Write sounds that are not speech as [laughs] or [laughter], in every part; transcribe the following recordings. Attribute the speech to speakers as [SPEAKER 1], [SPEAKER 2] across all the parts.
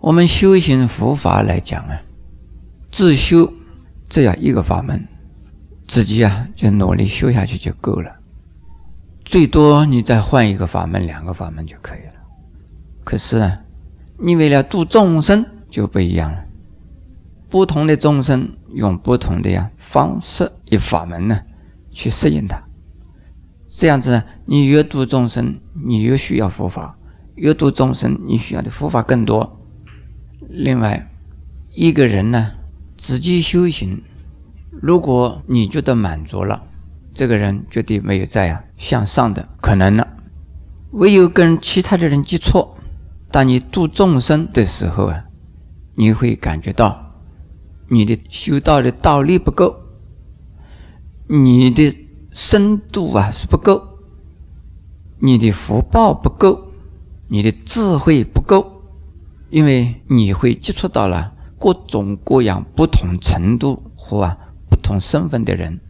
[SPEAKER 1] 我们修行佛法来讲啊，自修这样一个法门，自己啊就努力修下去就够了。最多你再换一个法门，两个法门就可以了。可是呢，你为了度众生就不一样了。不同的众生用不同的呀方式与法门呢去适应它。这样子呢，你越度众生，你越需要佛法；越度众生，你需要的佛法更多。另外，一个人呢，自己修行，如果你觉得满足了，这个人绝对没有再呀向上的可能了。唯有跟其他的人接触，当你度众生的时候啊，你会感觉到你的修道的道力不够，你的深度啊是不够，你的福报不够，你的智慧不够。因为你会接触到了各种各样不同程度和啊不同身份的人，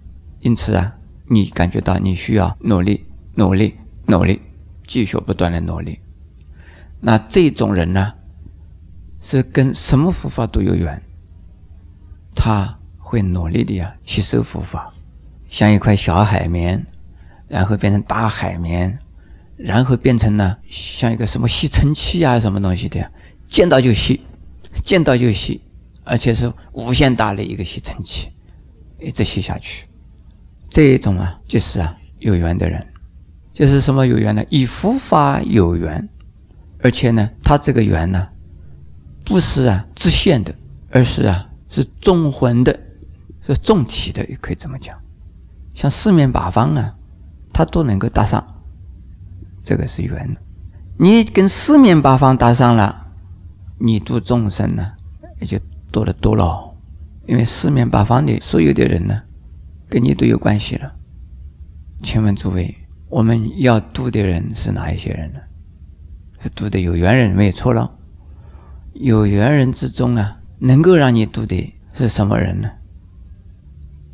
[SPEAKER 1] 因此啊，你感觉到你需要努力、努力、努力，继续不断的努力。那这种人呢，是跟什么佛法都有缘，他会努力的呀吸收佛法，像一块小海绵，然后变成大海绵，然后变成呢像一个什么吸尘器啊什么东西的。见到就吸，见到就吸，而且是无限大的一个吸尘器，一直吸下去。这一种啊，就是啊有缘的人，就是什么有缘呢？以佛法有缘，而且呢，他这个缘呢，不是啊自现的，而是啊是纵魂的，是纵体的，也可以这么讲。像四面八方啊，他都能够搭上，这个是缘。你跟四面八方搭上了。你度众生呢，也就多得多了，因为四面八方的所有的人呢，跟你都有关系了。请问诸位，我们要度的人是哪一些人呢？是度的有缘人，没有错了。有缘人之中啊，能够让你度的是什么人呢？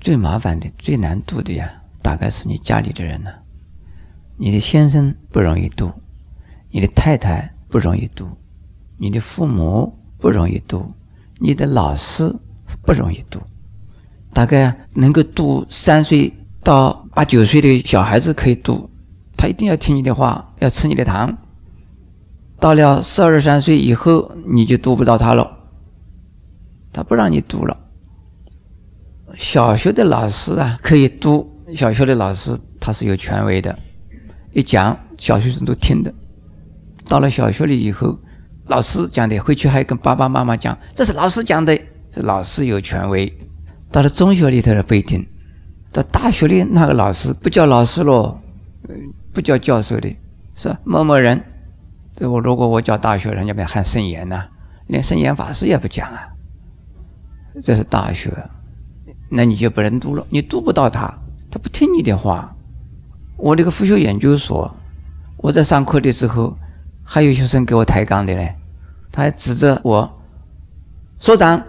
[SPEAKER 1] 最麻烦的、最难度的呀，大概是你家里的人了。你的先生不容易度，你的太太不容易度。你的父母不容易读，你的老师不容易读。大概能够读三岁到八九岁的小孩子可以读，他一定要听你的话，要吃你的糖。到了十二三岁以后，你就读不到他了，他不让你读了。小学的老师啊，可以读。小学的老师他是有权威的，一讲小学生都听的。到了小学里以后。老师讲的，回去还跟爸爸妈妈讲，这是老师讲的，这老师有权威。到了中学里头不一定，到大学里那个老师不叫老师喽，不叫教授的，是某某人。这我如果我教大学，人家不喊圣严呐，连圣严法师也不讲啊。这是大学，那你就不能读了，你读不到他，他不听你的话。我这个复修研究所，我在上课的时候。还有学生给我抬杠的嘞，他还指着我，所长，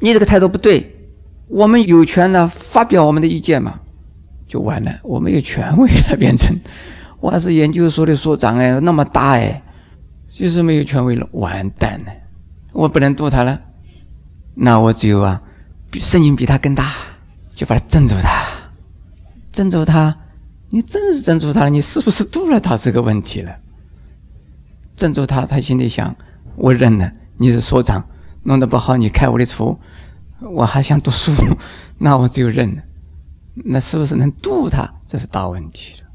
[SPEAKER 1] 你这个态度不对，我们有权呢发表我们的意见嘛，就完了，我没有权威了，变成。我还是研究所的所长哎，那么大哎，就是没有权威了，完蛋了，我不能渡他了，那我只有啊，声音比他更大，就把他镇住他，镇住他，你真是镇住他了，你是不是渡了他这个问题了？镇住他，他心里想：我认了，你是所长，弄得不好，你开我的除，我还想读书，那我只有认了。[laughs] 那是不是能渡他？这是大问题了。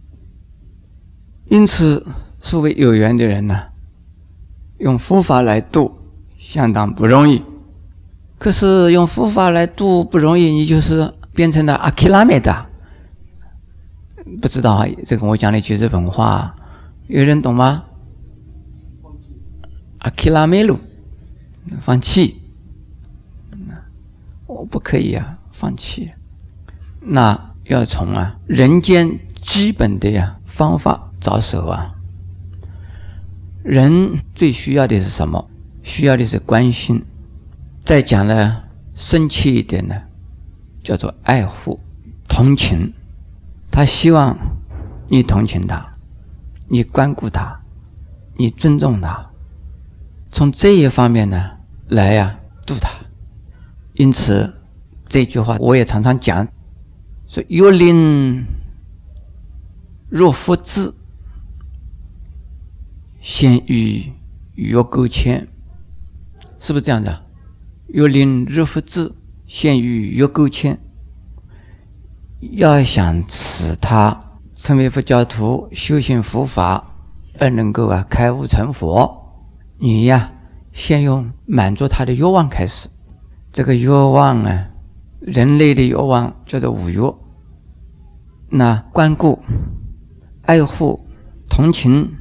[SPEAKER 1] 因此，所谓有缘的人呢，用佛法来渡，相当不容易。可是用佛法来渡不容易，你就是变成了阿基拉梅达。不知道啊，这个我讲的句日本话，有人懂吗？阿基拉梅鲁，放弃，我不可以啊，放弃。那要从啊人间基本的呀方法着手啊。人最需要的是什么？需要的是关心。再讲呢，深切一点呢，叫做爱护、同情。他希望你同情他，你关顾他，你尊重他。从这一方面呢来呀度他。因此这句话我也常常讲，说“若令若复至，先于若沟牵”，是不是这样的？“若令若复至，先于若沟牵”。要想使他成为佛教徒、修行佛法而能够啊开悟成佛，你呀先用满足他的欲望开始。这个欲望啊，人类的欲望叫做五欲。那关顾、爱护、同情，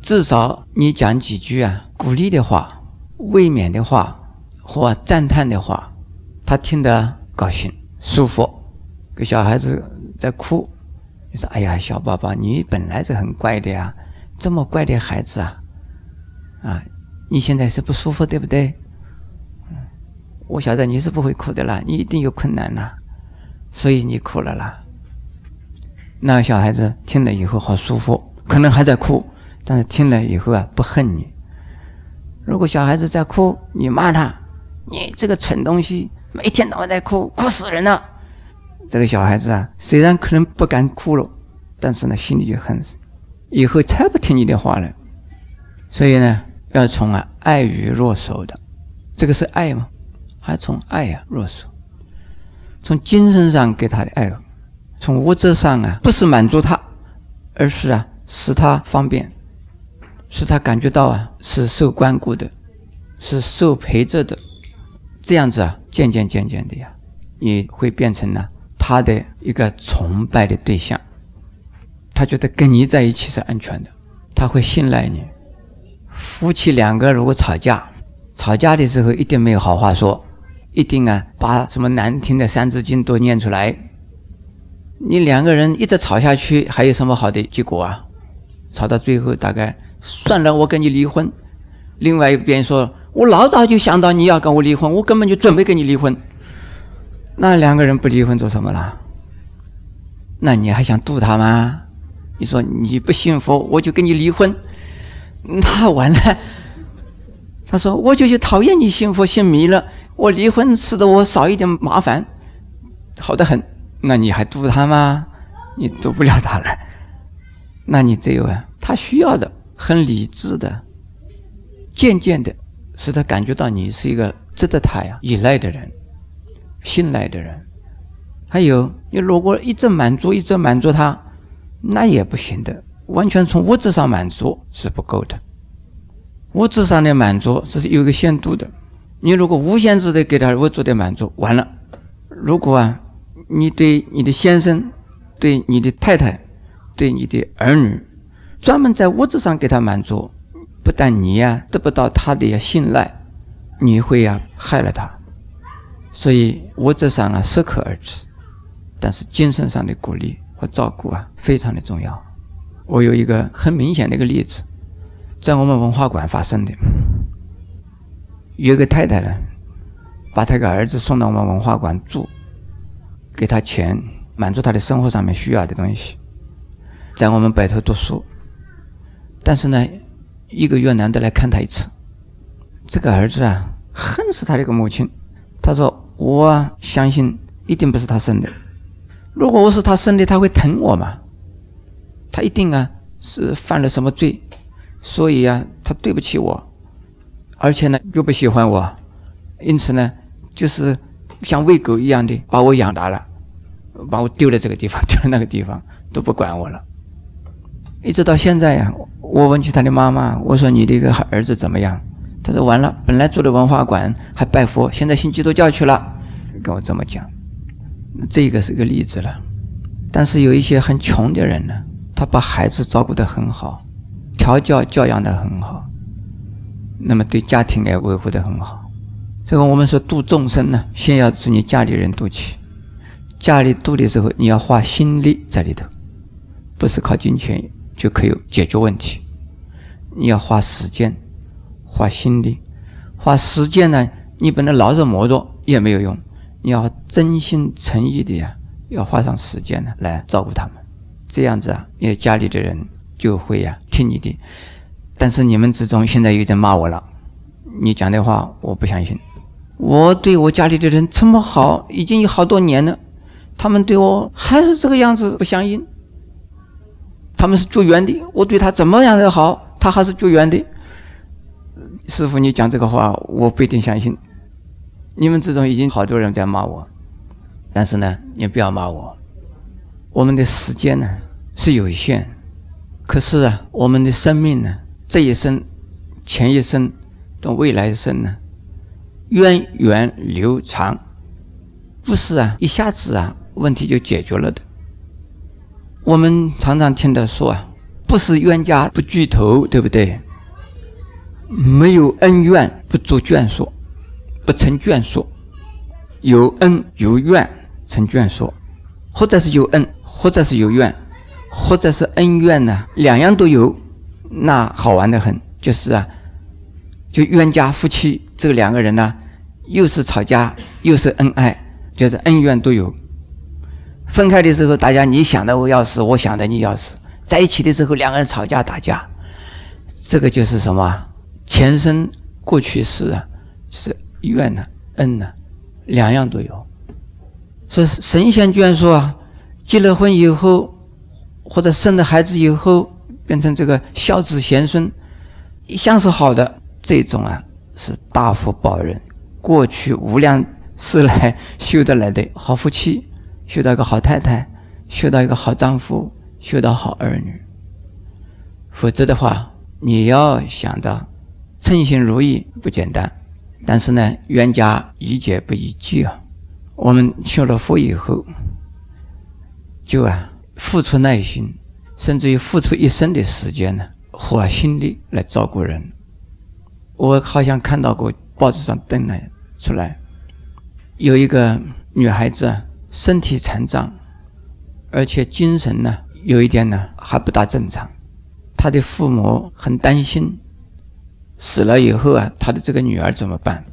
[SPEAKER 1] 至少你讲几句啊鼓励的话、慰勉的话或赞叹的话，他听得高兴、舒服。给小孩子在哭，你说：“哎呀，小宝宝，你本来是很乖的呀，这么乖的孩子啊，啊，你现在是不舒服，对不对？”我晓得你是不会哭的啦，你一定有困难啦，所以你哭了啦。那个小孩子听了以后好舒服，可能还在哭，但是听了以后啊不恨你。如果小孩子在哭，你骂他，你这个蠢东西，每天都在哭，哭死人了。这个小孩子啊，虽然可能不敢哭了，但是呢，心里就恨死，以后才不听你的话了。所以呢，要从啊爱与入手的，这个是爱吗？还从爱呀入手，从精神上给他的爱，从物质上啊，不是满足他，而是啊使他方便，使他感觉到啊是受关顾的，是受陪着的，这样子啊，渐渐渐渐的呀，你会变成呢。他的一个崇拜的对象，他觉得跟你在一起是安全的，他会信赖你。夫妻两个如果吵架，吵架的时候一定没有好话说，一定啊把什么难听的《三字经》都念出来。你两个人一直吵下去，还有什么好的结果啊？吵到最后大概算了，我跟你离婚。另外一边说，我老早就想到你要跟我离婚，我根本就准备跟你离婚。那两个人不离婚做什么了？那你还想渡他吗？你说你不幸福，我就跟你离婚，[laughs] 那完了。他说我就是讨厌你幸福，姓迷了，我离婚使得我少一点麻烦，好的很。那你还渡他吗？你渡不了他了。那你只有啊，他需要的很理智的，渐渐的使他感觉到你是一个值得他呀依赖的人。信赖的人，还有你如果一直满足，一直满足他，那也不行的。完全从物质上满足是不够的。物质上的满足这是有个限度的。你如果无限制的给他物质的满足，完了。如果啊，你对你的先生、对你的太太、对你的儿女，专门在物质上给他满足，不但你呀得不到他的信赖，你会呀害了他。所以物质上啊适可而止，但是精神上的鼓励和照顾啊非常的重要。我有一个很明显的一个例子，在我们文化馆发生的，有一个太太呢，把她个儿子送到我们文化馆住，给他钱，满足他的生活上面需要的东西，在我们北头读书，但是呢，一个月难得来看他一次。这个儿子啊，恨死他这个母亲，他说。我相信一定不是他生的。如果我是他生的，他会疼我吗？他一定啊是犯了什么罪，所以啊他对不起我，而且呢又不喜欢我，因此呢就是像喂狗一样的把我养大了，把我丢在这个地方，[laughs] 丢在那个地方都不管我了。一直到现在呀，我问起他的妈妈，我说你的一个儿子怎么样？他说：“完了，本来住的文化馆还拜佛，现在信基督教去了。”跟我这么讲，这个是个例子了。但是有一些很穷的人呢，他把孩子照顾得很好，调教教养得很好，那么对家庭也维护得很好。这个我们说度众生呢，先要自你家里人度起，家里度的时候，你要花心力在里头，不是靠金钱就可以解决问题，你要花时间。花心力，花时间呢？你不能老是磨着也没有用。你要真心诚意的呀，要花上时间呢来照顾他们。这样子啊，你家里的人就会呀听你的。但是你们之中现在有人骂我了，你讲的话我不相信。我对我家里的人这么好，已经有好多年了，他们对我还是这个样子不相应。他们是救援的，我对他怎么样的好，他还是救援的。师傅，你讲这个话，我不一定相信。你们之中已经好多人在骂我，但是呢，你不要骂我。我们的时间呢是有限，可是啊，我们的生命呢，这一生、前一生、到未来生呢，源远流长，不是啊，一下子啊，问题就解决了的。我们常常听到说啊，不是冤家不聚头，对不对？没有恩怨不做眷属，不成眷属；有恩有怨成眷属，或者是有恩，或者是有怨，或者是恩怨呢，两样都有，那好玩的很。就是啊，就冤家夫妻这两个人呢，又是吵架，又是恩爱，就是恩怨都有。分开的时候，大家你想的我要死，我想的你要死；在一起的时候，两个人吵架打架，这个就是什么？前生、过去世啊，就是怨呢、恩呢，两样都有。说神仙居然说啊，结了婚以后，或者生了孩子以后，变成这个孝子贤孙，一向是好的，这种啊是大福报人，过去无量世来修得来的好夫妻。修到一个好太太，修到一个好丈夫，修到好儿女。否则的话，你要想到称心如意不简单。但是呢，冤家宜解不宜结啊。我们修了福以后，就啊付出耐心，甚至于付出一生的时间呢，花心力来照顾人。我好像看到过报纸上登了出来，有一个女孩子啊。身体残障，而且精神呢有一点呢还不大正常。他的父母很担心，死了以后啊，他的这个女儿怎么办？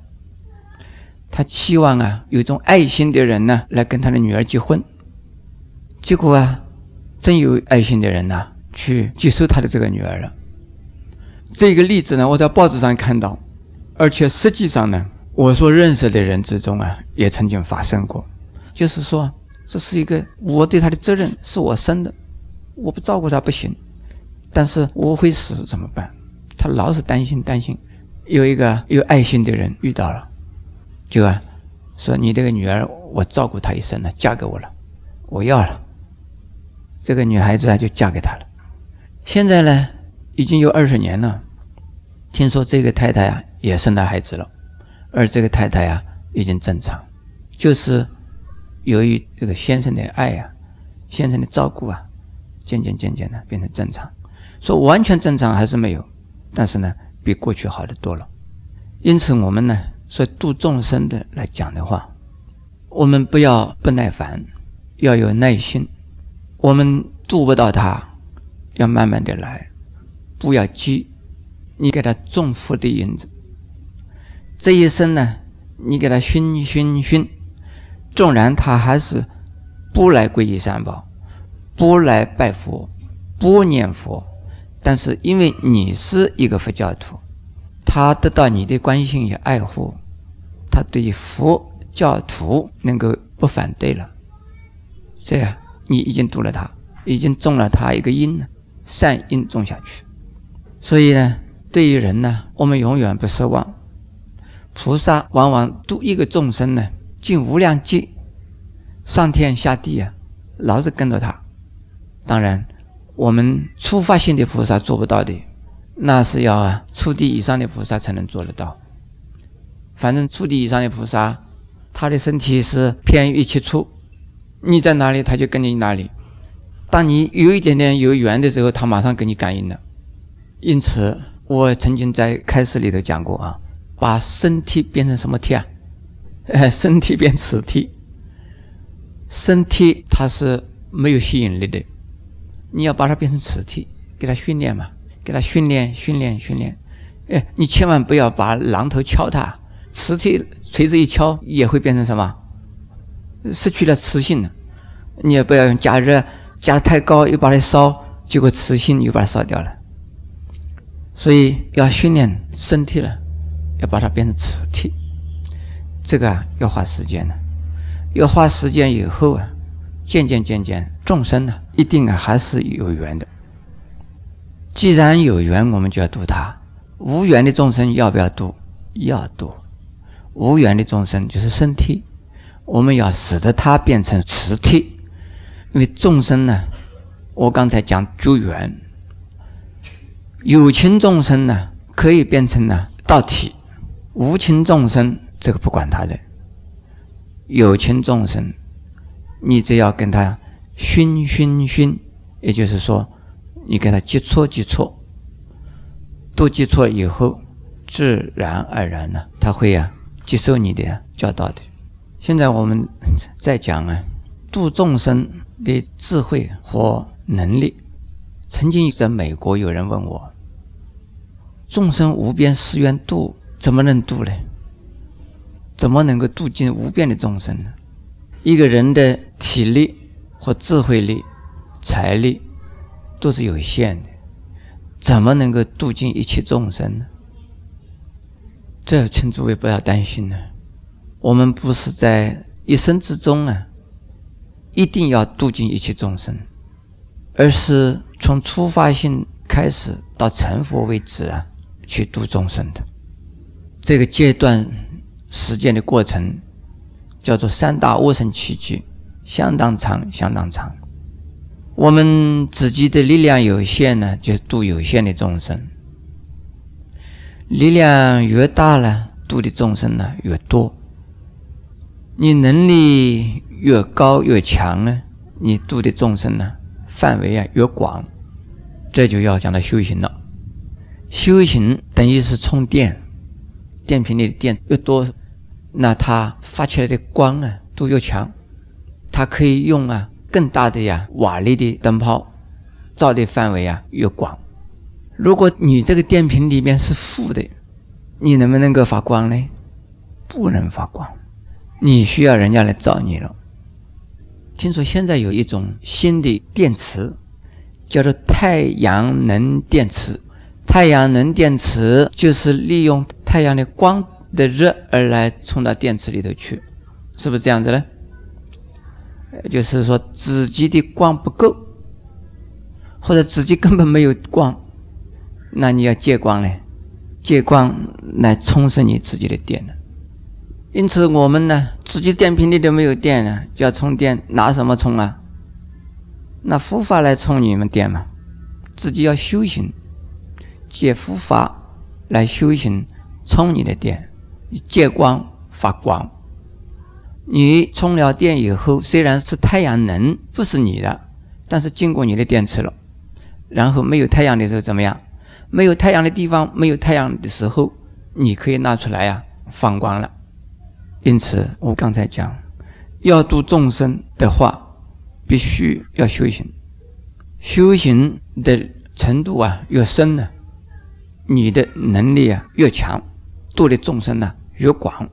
[SPEAKER 1] 他期望啊有一种爱心的人呢来跟他的女儿结婚。结果啊，真有爱心的人呐去接受他的这个女儿了。这个例子呢，我在报纸上看到，而且实际上呢，我所认识的人之中啊，也曾经发生过。就是说，这是一个我对他的责任，是我生的，我不照顾他不行。但是我会死怎么办？他老是担心担心。有一个有爱心的人遇到了，就啊说：“你这个女儿，我照顾她一生了，嫁给我了，我要了。”这个女孩子啊就嫁给他了。现在呢，已经有二十年了。听说这个太太啊也生了孩子了，而这个太太啊已经正常，就是。由于这个先生的爱啊，先生的照顾啊，渐渐渐渐的变成正常。说完全正常还是没有，但是呢，比过去好的多了。因此，我们呢，说度众生的来讲的话，我们不要不耐烦，要有耐心。我们度不到他，要慢慢的来，不要急。你给他种福的因子，这一生呢，你给他熏熏熏。纵然他还是不来皈依三宝，不来拜佛，不念佛，但是因为你是一个佛教徒，他得到你的关心与爱护，他对佛教徒能够不反对了，这样你已经度了他，已经种了他一个因了，善因种下去。所以呢，对于人呢，我们永远不失望。菩萨往往度一个众生呢。尽无量劫，上天下地啊，老是跟着他。当然，我们初发性的菩萨做不到的，那是要啊初地以上的菩萨才能做得到。反正初地以上的菩萨，他的身体是偏于一切处，你在哪里，他就跟你哪里。当你有一点点有缘的时候，他马上给你感应了。因此，我曾经在开始里头讲过啊，把身体变成什么体啊？呃，[laughs] 身体变磁体，身体它是没有吸引力的，你要把它变成磁体，给它训练嘛，给它训练、训练、训练。哎，你千万不要把榔头敲它，磁体锤子一敲也会变成什么？失去了磁性了。你也不要用加热，加的太高又把它烧，结果磁性又把它烧掉了。所以要训练身体了，要把它变成磁体，这个啊要花时间的，要花时间以后啊，渐渐渐渐，众生呢一定啊还是有缘的。既然有缘，我们就要度他；无缘的众生要不要度？要度。无缘的众生就是身体，我们要使得它变成磁体，因为众生呢，我刚才讲救缘，有情众生呢可以变成呢道体，无情众生这个不管他的，有情众生，你只要跟他熏熏熏，也就是说，你跟他接触接触，都接触以后，自然而然呢，他会呀。接受你的教导的。现在我们 [laughs] 在讲啊，度众生的智慧和能力。曾经在美国有人问我：“众生无边誓愿度，怎么能度呢？怎么能够度尽无边的众生呢？一个人的体力和智慧力、财力都是有限的，怎么能够度尽一切众生呢？”这请诸位不要担心呢，我们不是在一生之中啊，一定要度尽一切众生，而是从出发性开始到成佛为止啊，去度众生的。这个阶段时间的过程叫做三大沃生奇迹，相当长，相当长。我们自己的力量有限呢，就度有限的众生。力量越大了，度的众生呢越多。你能力越高越强呢，你度的众生呢范围啊越广。这就要讲到修行了。修行等于是充电，电瓶里的电越多，那它发出来的光啊都越强。它可以用啊更大的呀瓦力的灯泡，照的范围啊越广。如果你这个电瓶里面是负的，你能不能够发光呢？不能发光，你需要人家来找你了。听说现在有一种新的电池，叫做太阳能电池。太阳能电池就是利用太阳的光的热而来充到电池里头去，是不是这样子呢？就是说自己的光不够，或者自己根本没有光。那你要借光呢？借光来充实你自己的电呢？因此，我们呢，自己电瓶里都没有电了，就要充电，拿什么充啊？那佛法来充你们电嘛？自己要修行，借佛法来修行，充你的电，借光发光。你充了电以后，虽然是太阳能，不是你的，但是经过你的电池了。然后没有太阳的时候怎么样？没有太阳的地方，没有太阳的时候，你可以拿出来呀，放光了。因此，我刚才讲，要度众生的话，必须要修行。修行的程度啊越深呢，你的能力啊越强，度的众生呢越广。